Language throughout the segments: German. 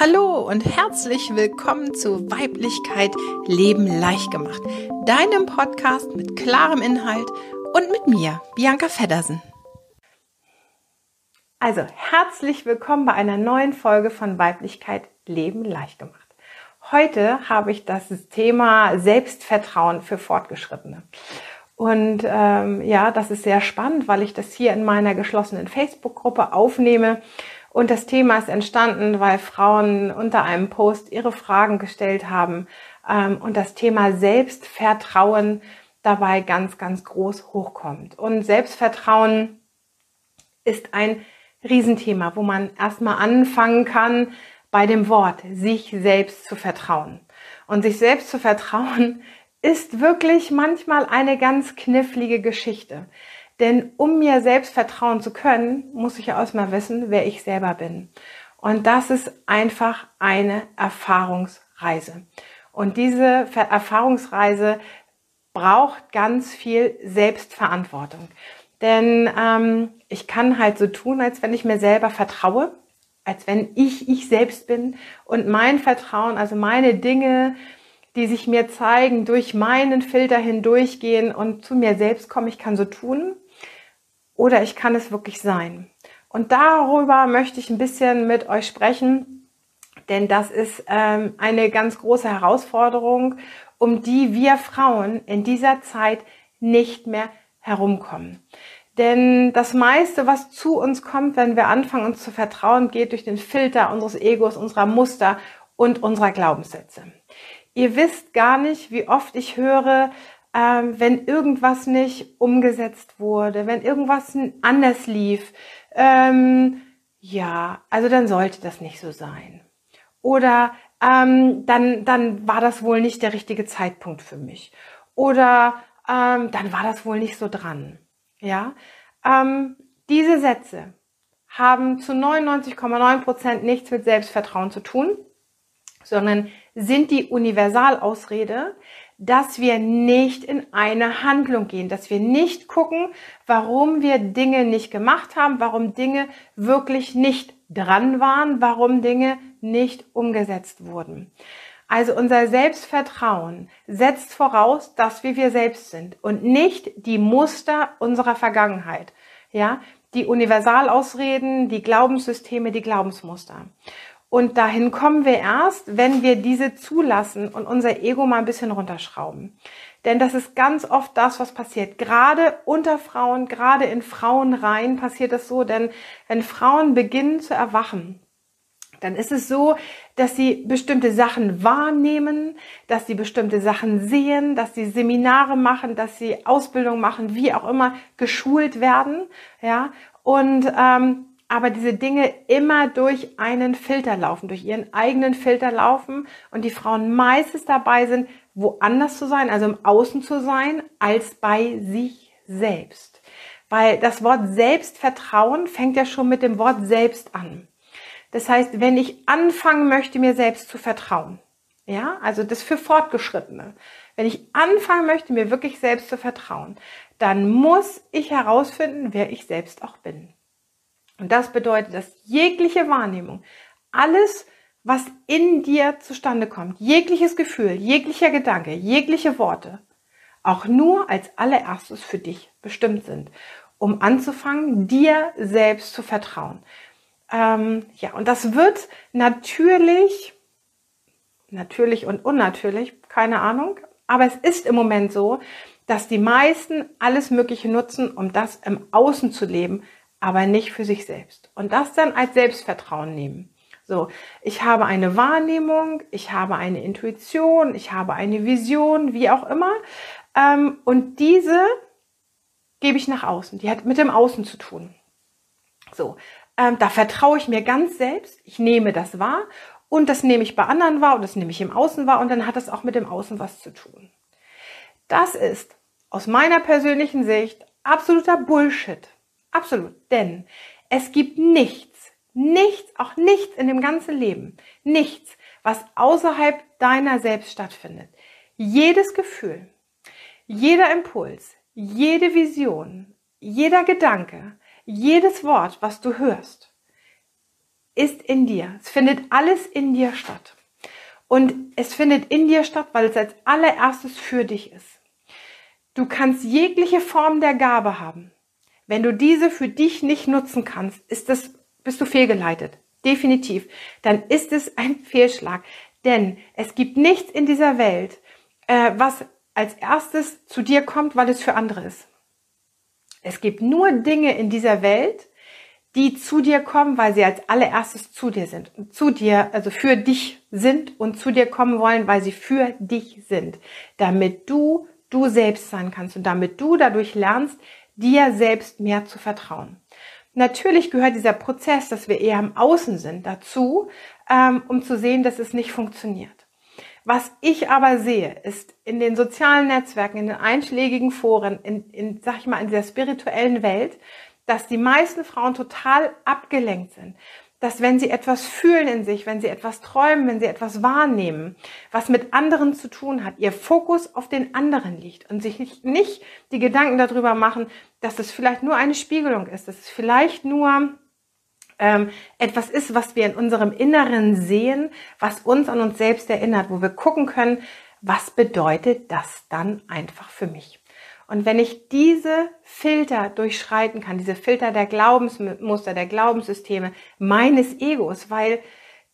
Hallo und herzlich willkommen zu Weiblichkeit Leben leicht gemacht, deinem Podcast mit klarem Inhalt und mit mir, Bianca Feddersen. Also, herzlich willkommen bei einer neuen Folge von Weiblichkeit Leben leicht gemacht. Heute habe ich das Thema Selbstvertrauen für Fortgeschrittene. Und ähm, ja, das ist sehr spannend, weil ich das hier in meiner geschlossenen Facebook-Gruppe aufnehme und das Thema ist entstanden, weil Frauen unter einem Post ihre Fragen gestellt haben ähm, und das Thema Selbstvertrauen dabei ganz, ganz groß hochkommt. Und Selbstvertrauen ist ein Riesenthema, wo man erstmal anfangen kann bei dem Wort, sich selbst zu vertrauen. Und sich selbst zu vertrauen ist wirklich manchmal eine ganz knifflige Geschichte. Denn um mir selbst vertrauen zu können, muss ich ja erstmal wissen, wer ich selber bin. Und das ist einfach eine Erfahrungsreise. Und diese Erfahrungsreise braucht ganz viel Selbstverantwortung. Denn ähm, ich kann halt so tun, als wenn ich mir selber vertraue, als wenn ich ich selbst bin und mein Vertrauen, also meine Dinge, die sich mir zeigen, durch meinen Filter hindurchgehen und zu mir selbst kommen. Ich kann so tun, oder ich kann es wirklich sein. Und darüber möchte ich ein bisschen mit euch sprechen, denn das ist ähm, eine ganz große Herausforderung, um die wir Frauen in dieser Zeit nicht mehr herumkommen. Denn das meiste, was zu uns kommt, wenn wir anfangen, uns zu vertrauen, geht durch den Filter unseres Egos, unserer Muster und unserer Glaubenssätze. Ihr wisst gar nicht, wie oft ich höre, ähm, wenn irgendwas nicht umgesetzt wurde, wenn irgendwas anders lief, ähm, ja, also dann sollte das nicht so sein. Oder ähm, dann, dann war das wohl nicht der richtige Zeitpunkt für mich. Oder ähm, dann war das wohl nicht so dran. Ja, ähm, diese Sätze haben zu 99,9 Prozent nichts mit Selbstvertrauen zu tun, sondern sind die Universalausrede, dass wir nicht in eine Handlung gehen, dass wir nicht gucken, warum wir Dinge nicht gemacht haben, warum Dinge wirklich nicht dran waren, warum Dinge nicht umgesetzt wurden. Also unser Selbstvertrauen setzt voraus, dass wir wir selbst sind und nicht die Muster unserer Vergangenheit. Ja, die Universalausreden, die Glaubenssysteme, die Glaubensmuster. Und dahin kommen wir erst, wenn wir diese zulassen und unser Ego mal ein bisschen runterschrauben. Denn das ist ganz oft das, was passiert. Gerade unter Frauen, gerade in Frauenreihen passiert das so, denn wenn Frauen beginnen zu erwachen, dann ist es so, dass sie bestimmte Sachen wahrnehmen, dass sie bestimmte Sachen sehen, dass sie Seminare machen, dass sie Ausbildung machen, wie auch immer, geschult werden, ja, und ähm, aber diese Dinge immer durch einen Filter laufen, durch ihren eigenen Filter laufen und die Frauen meistens dabei sind, woanders zu sein, also im Außen zu sein, als bei sich selbst. Weil das Wort Selbstvertrauen fängt ja schon mit dem Wort selbst an. Das heißt, wenn ich anfangen möchte, mir selbst zu vertrauen, ja, also das für Fortgeschrittene, wenn ich anfangen möchte, mir wirklich selbst zu vertrauen, dann muss ich herausfinden, wer ich selbst auch bin. Und das bedeutet, dass jegliche Wahrnehmung, alles, was in dir zustande kommt, jegliches Gefühl, jeglicher Gedanke, jegliche Worte, auch nur als allererstes für dich bestimmt sind, um anzufangen, dir selbst zu vertrauen. Ähm, ja, und das wird natürlich, natürlich und unnatürlich, keine Ahnung, aber es ist im Moment so, dass die meisten alles Mögliche nutzen, um das im Außen zu leben, aber nicht für sich selbst. Und das dann als Selbstvertrauen nehmen. So, ich habe eine Wahrnehmung, ich habe eine Intuition, ich habe eine Vision, wie auch immer. Ähm, und diese gebe ich nach außen. Die hat mit dem Außen zu tun. So, ähm, da vertraue ich mir ganz selbst. Ich nehme das wahr und das nehme ich bei anderen wahr und das nehme ich im Außen wahr und dann hat das auch mit dem Außen was zu tun. Das ist aus meiner persönlichen Sicht absoluter Bullshit. Absolut. Denn es gibt nichts, nichts, auch nichts in dem ganzen Leben, nichts, was außerhalb deiner selbst stattfindet. Jedes Gefühl, jeder Impuls, jede Vision, jeder Gedanke, jedes Wort, was du hörst, ist in dir. Es findet alles in dir statt. Und es findet in dir statt, weil es als allererstes für dich ist. Du kannst jegliche Form der Gabe haben. Wenn du diese für dich nicht nutzen kannst, ist das, bist du fehlgeleitet. Definitiv. Dann ist es ein Fehlschlag. Denn es gibt nichts in dieser Welt, äh, was als erstes zu dir kommt, weil es für andere ist. Es gibt nur Dinge in dieser Welt, die zu dir kommen, weil sie als allererstes zu dir sind. Zu dir, also für dich sind und zu dir kommen wollen, weil sie für dich sind. Damit du du selbst sein kannst und damit du dadurch lernst, dir selbst mehr zu vertrauen. Natürlich gehört dieser Prozess, dass wir eher im Außen sind, dazu, ähm, um zu sehen, dass es nicht funktioniert. Was ich aber sehe, ist in den sozialen Netzwerken, in den einschlägigen Foren, in, in, sag ich mal, in dieser spirituellen Welt, dass die meisten Frauen total abgelenkt sind. Dass wenn sie etwas fühlen in sich, wenn sie etwas träumen, wenn sie etwas wahrnehmen, was mit anderen zu tun hat, ihr Fokus auf den anderen liegt und sich nicht, die Gedanken darüber machen, dass es vielleicht nur eine Spiegelung ist, dass es vielleicht nur ähm, etwas ist, was wir in unserem Inneren sehen, was uns an uns selbst erinnert, wo wir gucken können, was bedeutet das dann einfach für mich? Und wenn ich diese Filter durchschreiten kann, diese Filter der Glaubensmuster, der Glaubenssysteme meines Egos, weil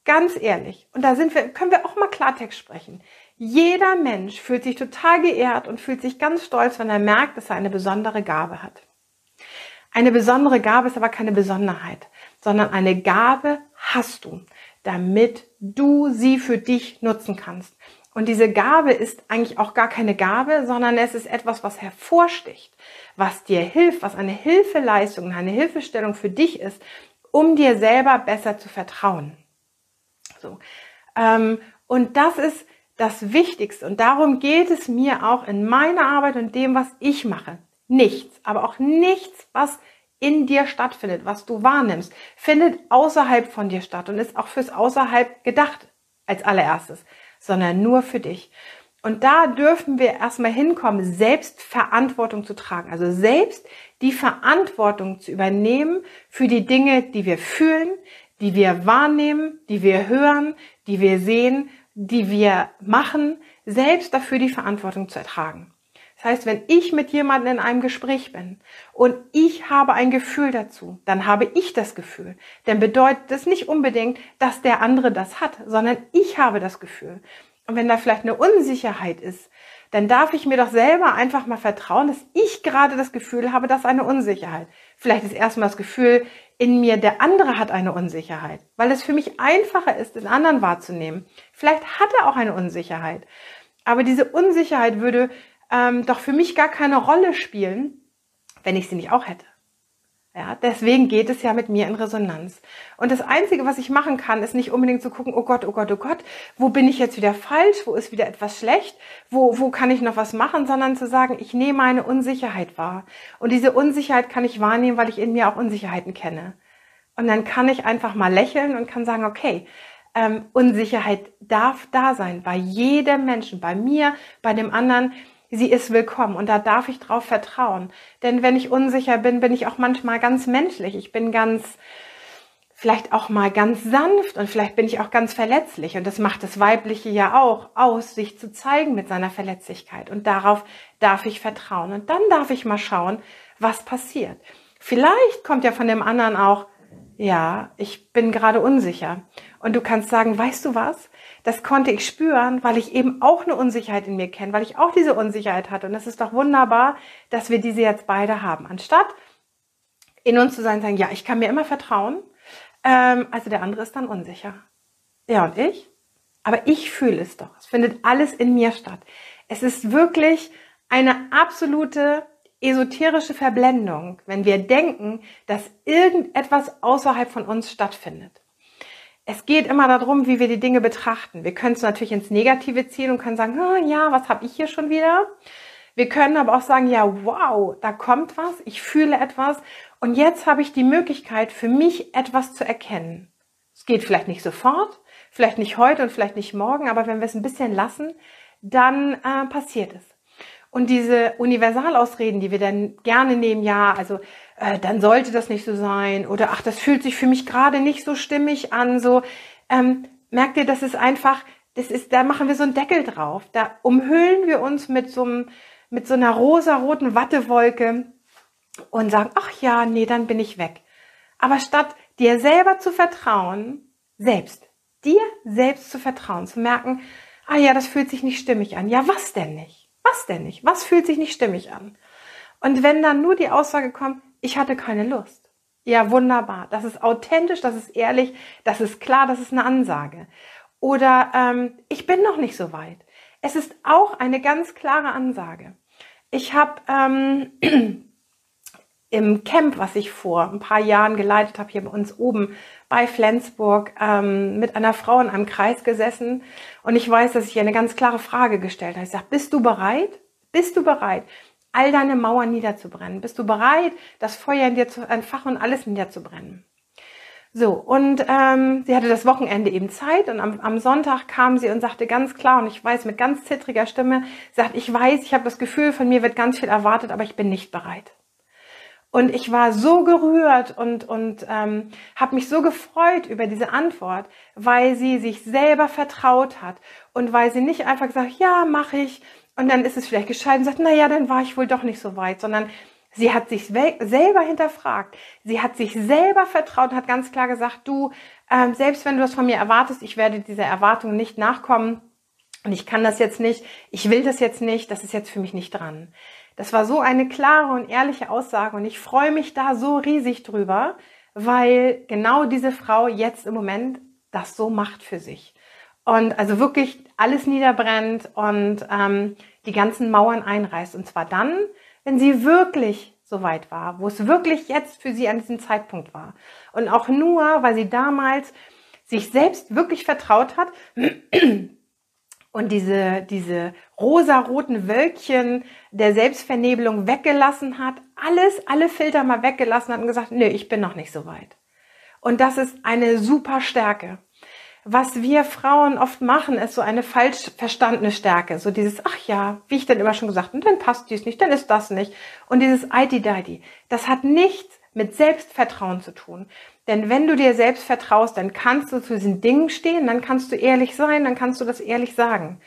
ganz ehrlich, und da sind wir, können wir auch mal Klartext sprechen. Jeder Mensch fühlt sich total geehrt und fühlt sich ganz stolz, wenn er merkt, dass er eine besondere Gabe hat. Eine besondere Gabe ist aber keine Besonderheit sondern eine Gabe hast du, damit du sie für dich nutzen kannst. Und diese Gabe ist eigentlich auch gar keine Gabe, sondern es ist etwas, was hervorsticht, was dir hilft, was eine Hilfeleistung, eine Hilfestellung für dich ist, um dir selber besser zu vertrauen. So. Ähm, und das ist das Wichtigste. Und darum geht es mir auch in meiner Arbeit und dem, was ich mache. Nichts, aber auch nichts, was in dir stattfindet, was du wahrnimmst, findet außerhalb von dir statt und ist auch fürs Außerhalb gedacht als allererstes, sondern nur für dich. Und da dürfen wir erstmal hinkommen, selbst Verantwortung zu tragen. Also selbst die Verantwortung zu übernehmen für die Dinge, die wir fühlen, die wir wahrnehmen, die wir hören, die wir sehen, die wir machen, selbst dafür die Verantwortung zu ertragen. Das heißt, wenn ich mit jemandem in einem Gespräch bin und ich habe ein Gefühl dazu, dann habe ich das Gefühl. Denn bedeutet das nicht unbedingt, dass der andere das hat, sondern ich habe das Gefühl. Und wenn da vielleicht eine Unsicherheit ist, dann darf ich mir doch selber einfach mal vertrauen, dass ich gerade das Gefühl habe, dass eine Unsicherheit. Vielleicht ist erstmal das Gefühl in mir, der andere hat eine Unsicherheit, weil es für mich einfacher ist, den anderen wahrzunehmen. Vielleicht hat er auch eine Unsicherheit. Aber diese Unsicherheit würde ähm, doch für mich gar keine Rolle spielen, wenn ich sie nicht auch hätte. Ja, deswegen geht es ja mit mir in Resonanz. Und das Einzige, was ich machen kann, ist nicht unbedingt zu gucken, oh Gott, oh Gott, oh Gott, wo bin ich jetzt wieder falsch, wo ist wieder etwas schlecht, wo, wo kann ich noch was machen, sondern zu sagen, ich nehme eine Unsicherheit wahr. Und diese Unsicherheit kann ich wahrnehmen, weil ich in mir auch Unsicherheiten kenne. Und dann kann ich einfach mal lächeln und kann sagen, okay, ähm, Unsicherheit darf da sein, bei jedem Menschen, bei mir, bei dem anderen sie ist willkommen und da darf ich drauf vertrauen. Denn wenn ich unsicher bin, bin ich auch manchmal ganz menschlich. Ich bin ganz, vielleicht auch mal ganz sanft und vielleicht bin ich auch ganz verletzlich. Und das macht das Weibliche ja auch aus, sich zu zeigen mit seiner Verletzlichkeit. Und darauf darf ich vertrauen. Und dann darf ich mal schauen, was passiert. Vielleicht kommt ja von dem anderen auch, ja, ich bin gerade unsicher. Und du kannst sagen, weißt du was? Das konnte ich spüren, weil ich eben auch eine Unsicherheit in mir kenne, weil ich auch diese Unsicherheit hatte. Und es ist doch wunderbar, dass wir diese jetzt beide haben. Anstatt in uns zu sein, sagen, ja, ich kann mir immer vertrauen, ähm, also der andere ist dann unsicher. Ja, und ich? Aber ich fühle es doch. Es findet alles in mir statt. Es ist wirklich eine absolute esoterische Verblendung, wenn wir denken, dass irgendetwas außerhalb von uns stattfindet es geht immer darum, wie wir die Dinge betrachten. Wir können es natürlich ins Negative ziehen und können sagen, oh, ja, was habe ich hier schon wieder? Wir können aber auch sagen, ja, wow, da kommt was, ich fühle etwas und jetzt habe ich die Möglichkeit, für mich etwas zu erkennen. Es geht vielleicht nicht sofort, vielleicht nicht heute und vielleicht nicht morgen, aber wenn wir es ein bisschen lassen, dann äh, passiert es. Und diese Universalausreden, die wir dann gerne nehmen, ja, also äh, dann sollte das nicht so sein oder ach, das fühlt sich für mich gerade nicht so stimmig an. So ähm, merkt ihr, das ist einfach, das ist, da machen wir so einen Deckel drauf. Da umhüllen wir uns mit so einem, mit so einer rosaroten Wattewolke und sagen, ach ja, nee, dann bin ich weg. Aber statt dir selber zu vertrauen, selbst, dir selbst zu vertrauen, zu merken, ah ja, das fühlt sich nicht stimmig an. Ja, was denn nicht? Was denn nicht? Was fühlt sich nicht stimmig an? Und wenn dann nur die Aussage kommt, ich hatte keine Lust. Ja, wunderbar. Das ist authentisch, das ist ehrlich, das ist klar, das ist eine Ansage. Oder ähm, ich bin noch nicht so weit. Es ist auch eine ganz klare Ansage. Ich habe ähm, im Camp, was ich vor ein paar Jahren geleitet habe, hier bei uns oben bei Flensburg, ähm, mit einer Frau in einem Kreis gesessen. Und ich weiß, dass ich ihr eine ganz klare Frage gestellt habe. Ich sage, bist du bereit? Bist du bereit, all deine Mauern niederzubrennen? Bist du bereit, das Feuer in dir zu entfachen und alles niederzubrennen? So, und ähm, sie hatte das Wochenende eben Zeit und am, am Sonntag kam sie und sagte ganz klar, und ich weiß mit ganz zittriger Stimme, sagt, ich weiß, ich habe das Gefühl, von mir wird ganz viel erwartet, aber ich bin nicht bereit. Und ich war so gerührt und, und ähm, habe mich so gefreut über diese Antwort, weil sie sich selber vertraut hat und weil sie nicht einfach gesagt, ja, mache ich. Und dann ist es vielleicht gescheiden und sagt, na ja, dann war ich wohl doch nicht so weit, sondern sie hat sich selber hinterfragt. Sie hat sich selber vertraut und hat ganz klar gesagt, du, ähm, selbst wenn du das von mir erwartest, ich werde dieser Erwartung nicht nachkommen. Und ich kann das jetzt nicht, ich will das jetzt nicht, das ist jetzt für mich nicht dran. Das war so eine klare und ehrliche Aussage und ich freue mich da so riesig drüber, weil genau diese Frau jetzt im Moment das so macht für sich. Und also wirklich alles niederbrennt und ähm, die ganzen Mauern einreißt. Und zwar dann, wenn sie wirklich so weit war, wo es wirklich jetzt für sie an diesem Zeitpunkt war. Und auch nur, weil sie damals sich selbst wirklich vertraut hat und diese, diese rosaroten Wölkchen der Selbstvernebelung weggelassen hat, alles, alle Filter mal weggelassen hat und gesagt, nö, ich bin noch nicht so weit. Und das ist eine super Stärke. Was wir Frauen oft machen, ist so eine falsch verstandene Stärke. So dieses, ach ja, wie ich dann immer schon gesagt, und dann passt dies nicht, dann ist das nicht. Und dieses Eiti-Deiti. Das hat nichts mit Selbstvertrauen zu tun. Denn wenn du dir selbst vertraust, dann kannst du zu diesen Dingen stehen, dann kannst du ehrlich sein, dann kannst du das ehrlich sagen.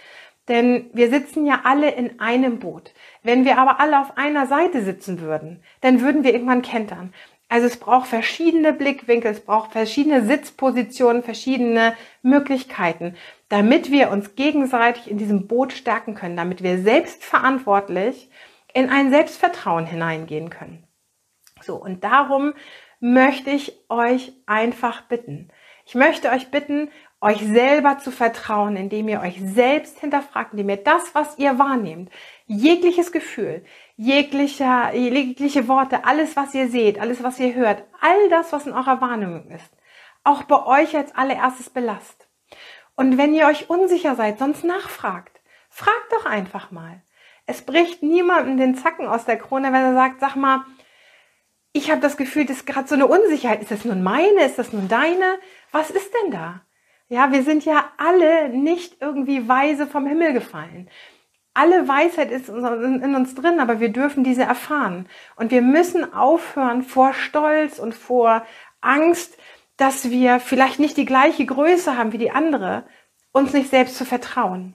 Denn wir sitzen ja alle in einem Boot. Wenn wir aber alle auf einer Seite sitzen würden, dann würden wir irgendwann kentern. Also es braucht verschiedene Blickwinkel, es braucht verschiedene Sitzpositionen, verschiedene Möglichkeiten, damit wir uns gegenseitig in diesem Boot stärken können, damit wir selbstverantwortlich in ein Selbstvertrauen hineingehen können. So, und darum möchte ich euch einfach bitten. Ich möchte euch bitten, euch selber zu vertrauen, indem ihr euch selbst hinterfragt, indem ihr das, was ihr wahrnehmt, jegliches Gefühl, jeglicher, jegliche Worte, alles, was ihr seht, alles, was ihr hört, all das, was in eurer Wahrnehmung ist, auch bei euch als allererstes belast. Und wenn ihr euch unsicher seid, sonst nachfragt, fragt doch einfach mal. Es bricht niemandem den Zacken aus der Krone, wenn er sagt, sag mal, ich habe das Gefühl, das ist gerade so eine Unsicherheit. Ist das nun meine? Ist das nun deine? Was ist denn da? Ja, wir sind ja alle nicht irgendwie weise vom Himmel gefallen. Alle Weisheit ist in uns drin, aber wir dürfen diese erfahren. Und wir müssen aufhören vor Stolz und vor Angst, dass wir vielleicht nicht die gleiche Größe haben wie die andere, uns nicht selbst zu vertrauen.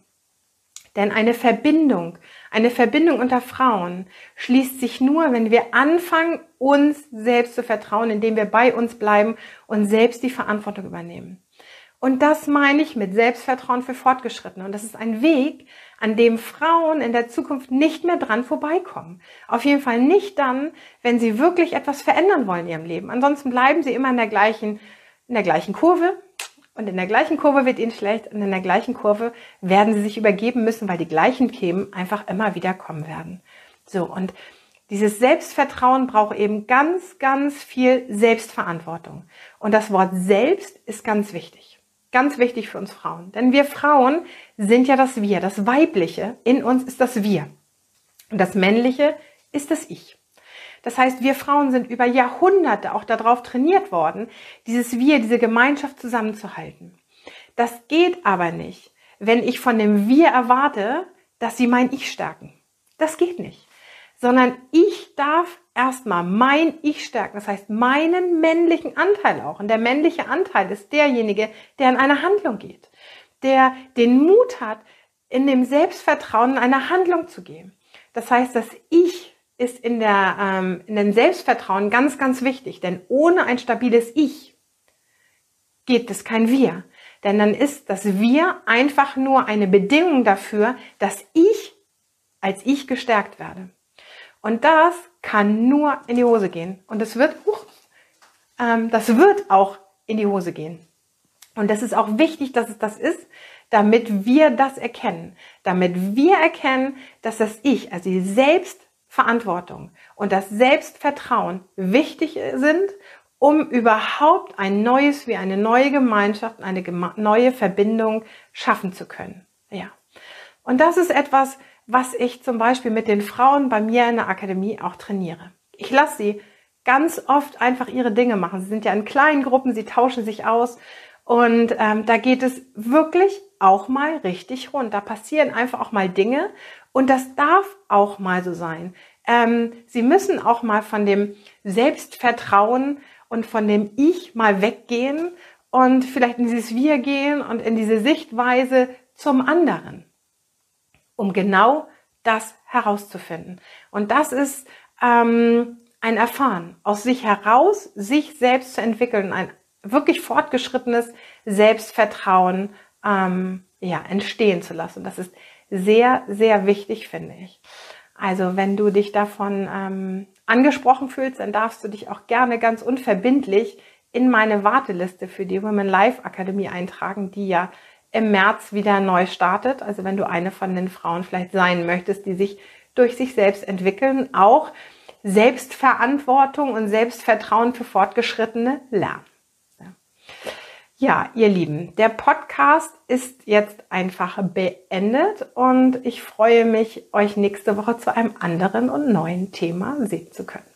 Denn eine Verbindung, eine Verbindung unter Frauen schließt sich nur, wenn wir anfangen, uns selbst zu vertrauen, indem wir bei uns bleiben und selbst die Verantwortung übernehmen. Und das meine ich mit Selbstvertrauen für Fortgeschrittene. Und das ist ein Weg, an dem Frauen in der Zukunft nicht mehr dran vorbeikommen. Auf jeden Fall nicht dann, wenn sie wirklich etwas verändern wollen in ihrem Leben. Ansonsten bleiben sie immer in der gleichen, in der gleichen Kurve, und in der gleichen Kurve wird ihnen schlecht und in der gleichen Kurve werden sie sich übergeben müssen, weil die gleichen Themen einfach immer wieder kommen werden. So, und dieses Selbstvertrauen braucht eben ganz, ganz viel Selbstverantwortung. Und das Wort selbst ist ganz wichtig. Ganz wichtig für uns Frauen. Denn wir Frauen sind ja das Wir. Das Weibliche in uns ist das Wir. Und das Männliche ist das Ich. Das heißt, wir Frauen sind über Jahrhunderte auch darauf trainiert worden, dieses Wir, diese Gemeinschaft zusammenzuhalten. Das geht aber nicht, wenn ich von dem Wir erwarte, dass sie mein Ich stärken. Das geht nicht. Sondern ich darf erstmal mein Ich stärken. Das heißt, meinen männlichen Anteil auch. Und der männliche Anteil ist derjenige, der in eine Handlung geht, der den Mut hat, in dem Selbstvertrauen in eine Handlung zu gehen. Das heißt, das Ich ist in, der, ähm, in dem Selbstvertrauen ganz, ganz wichtig. Denn ohne ein stabiles Ich geht es kein Wir. Denn dann ist das Wir einfach nur eine Bedingung dafür, dass ich als Ich gestärkt werde. Und das kann nur in die Hose gehen. Und es wird, uh, ähm, das wird auch in die Hose gehen. Und das ist auch wichtig, dass es das ist, damit wir das erkennen. Damit wir erkennen, dass das Ich, also die Selbstverantwortung und das Selbstvertrauen wichtig sind, um überhaupt ein neues, wie eine neue Gemeinschaft, eine neue Verbindung schaffen zu können. Ja. Und das ist etwas, was ich zum Beispiel mit den Frauen bei mir in der Akademie auch trainiere. Ich lasse sie ganz oft einfach ihre Dinge machen. Sie sind ja in kleinen Gruppen, sie tauschen sich aus und ähm, da geht es wirklich auch mal richtig rund. Da passieren einfach auch mal Dinge und das darf auch mal so sein. Ähm, sie müssen auch mal von dem Selbstvertrauen und von dem Ich mal weggehen und vielleicht in dieses Wir gehen und in diese Sichtweise zum anderen um genau das herauszufinden. Und das ist ähm, ein Erfahren, aus sich heraus, sich selbst zu entwickeln, ein wirklich fortgeschrittenes Selbstvertrauen ähm, ja, entstehen zu lassen. Das ist sehr, sehr wichtig, finde ich. Also wenn du dich davon ähm, angesprochen fühlst, dann darfst du dich auch gerne ganz unverbindlich in meine Warteliste für die Women Life Akademie eintragen, die ja im März wieder neu startet. Also wenn du eine von den Frauen vielleicht sein möchtest, die sich durch sich selbst entwickeln, auch Selbstverantwortung und Selbstvertrauen für Fortgeschrittene lernen. Ja, ihr Lieben, der Podcast ist jetzt einfach beendet und ich freue mich, euch nächste Woche zu einem anderen und neuen Thema sehen zu können.